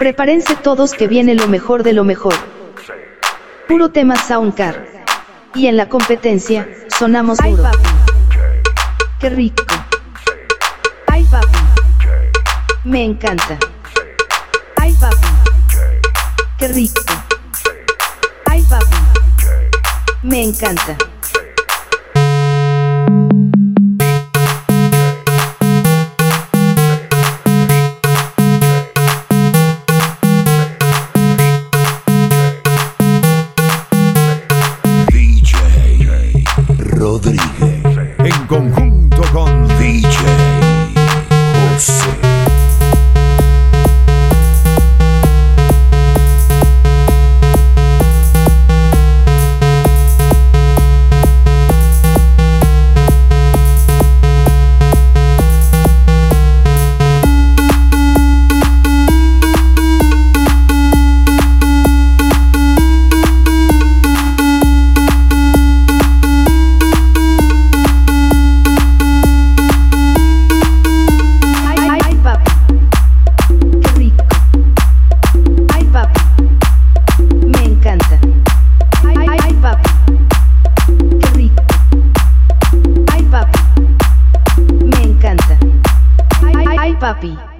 Prepárense todos que viene lo mejor de lo mejor. Puro tema Soundcar. Y en la competencia, sonamos Ay, duro. papi. Qué rico. Ay, papi. Me encanta. Ay, papi. Qué rico. Ay, papi. Me encanta. Rodríguez. En conjunto con papi.